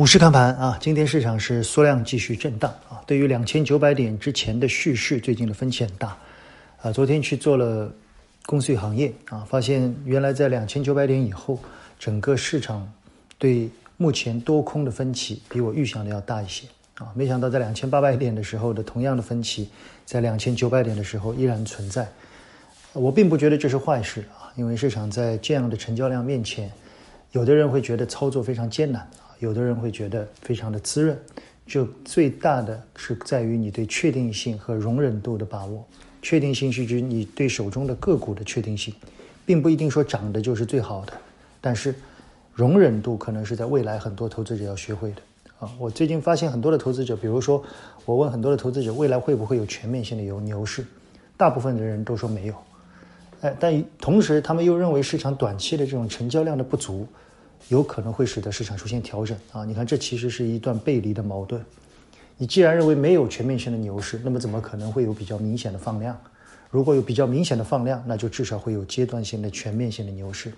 股市看盘啊，今天市场是缩量继续震荡啊。对于两千九百点之前的蓄势，最近的分歧很大啊。昨天去做了公司与行业啊，发现原来在两千九百点以后，整个市场对目前多空的分歧比我预想的要大一些啊。没想到在两千八百点的时候的同样的分歧，在两千九百点的时候依然存在。我并不觉得这是坏事啊，因为市场在这样的成交量面前，有的人会觉得操作非常艰难。有的人会觉得非常的滋润，就最大的是在于你对确定性和容忍度的把握。确定性是指你对手中的个股的确定性，并不一定说涨的就是最好的，但是容忍度可能是在未来很多投资者要学会的啊。我最近发现很多的投资者，比如说我问很多的投资者未来会不会有全面性的有牛市，大部分的人都说没有，哎，但同时他们又认为市场短期的这种成交量的不足。有可能会使得市场出现调整啊！你看，这其实是一段背离的矛盾。你既然认为没有全面性的牛市，那么怎么可能会有比较明显的放量？如果有比较明显的放量，那就至少会有阶段性的全面性的牛市。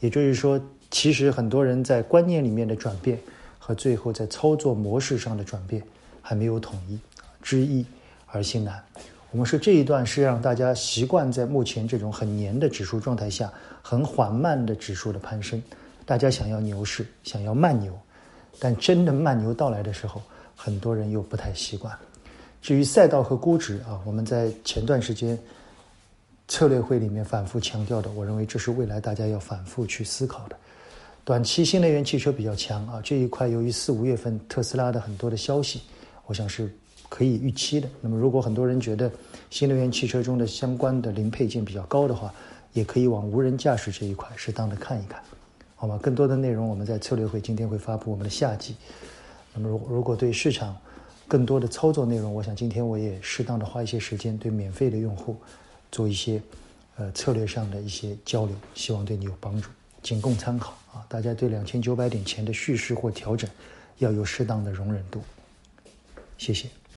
也就是说，其实很多人在观念里面的转变和最后在操作模式上的转变还没有统一，知易而行难。我们说这一段是让大家习惯在目前这种很黏的指数状态下，很缓慢的指数的攀升。大家想要牛市，想要慢牛，但真的慢牛到来的时候，很多人又不太习惯。至于赛道和估值啊，我们在前段时间策略会里面反复强调的，我认为这是未来大家要反复去思考的。短期新能源汽车比较强啊，这一块由于四五月份特斯拉的很多的消息，我想是可以预期的。那么如果很多人觉得新能源汽车中的相关的零配件比较高的话，也可以往无人驾驶这一块适当的看一看。好吗？更多的内容我们在策略会今天会发布我们的夏季。那么，如如果对市场更多的操作内容，我想今天我也适当的花一些时间对免费的用户做一些呃策略上的一些交流，希望对你有帮助，仅供参考啊！大家对两千九百点前的蓄势或调整要有适当的容忍度。谢谢。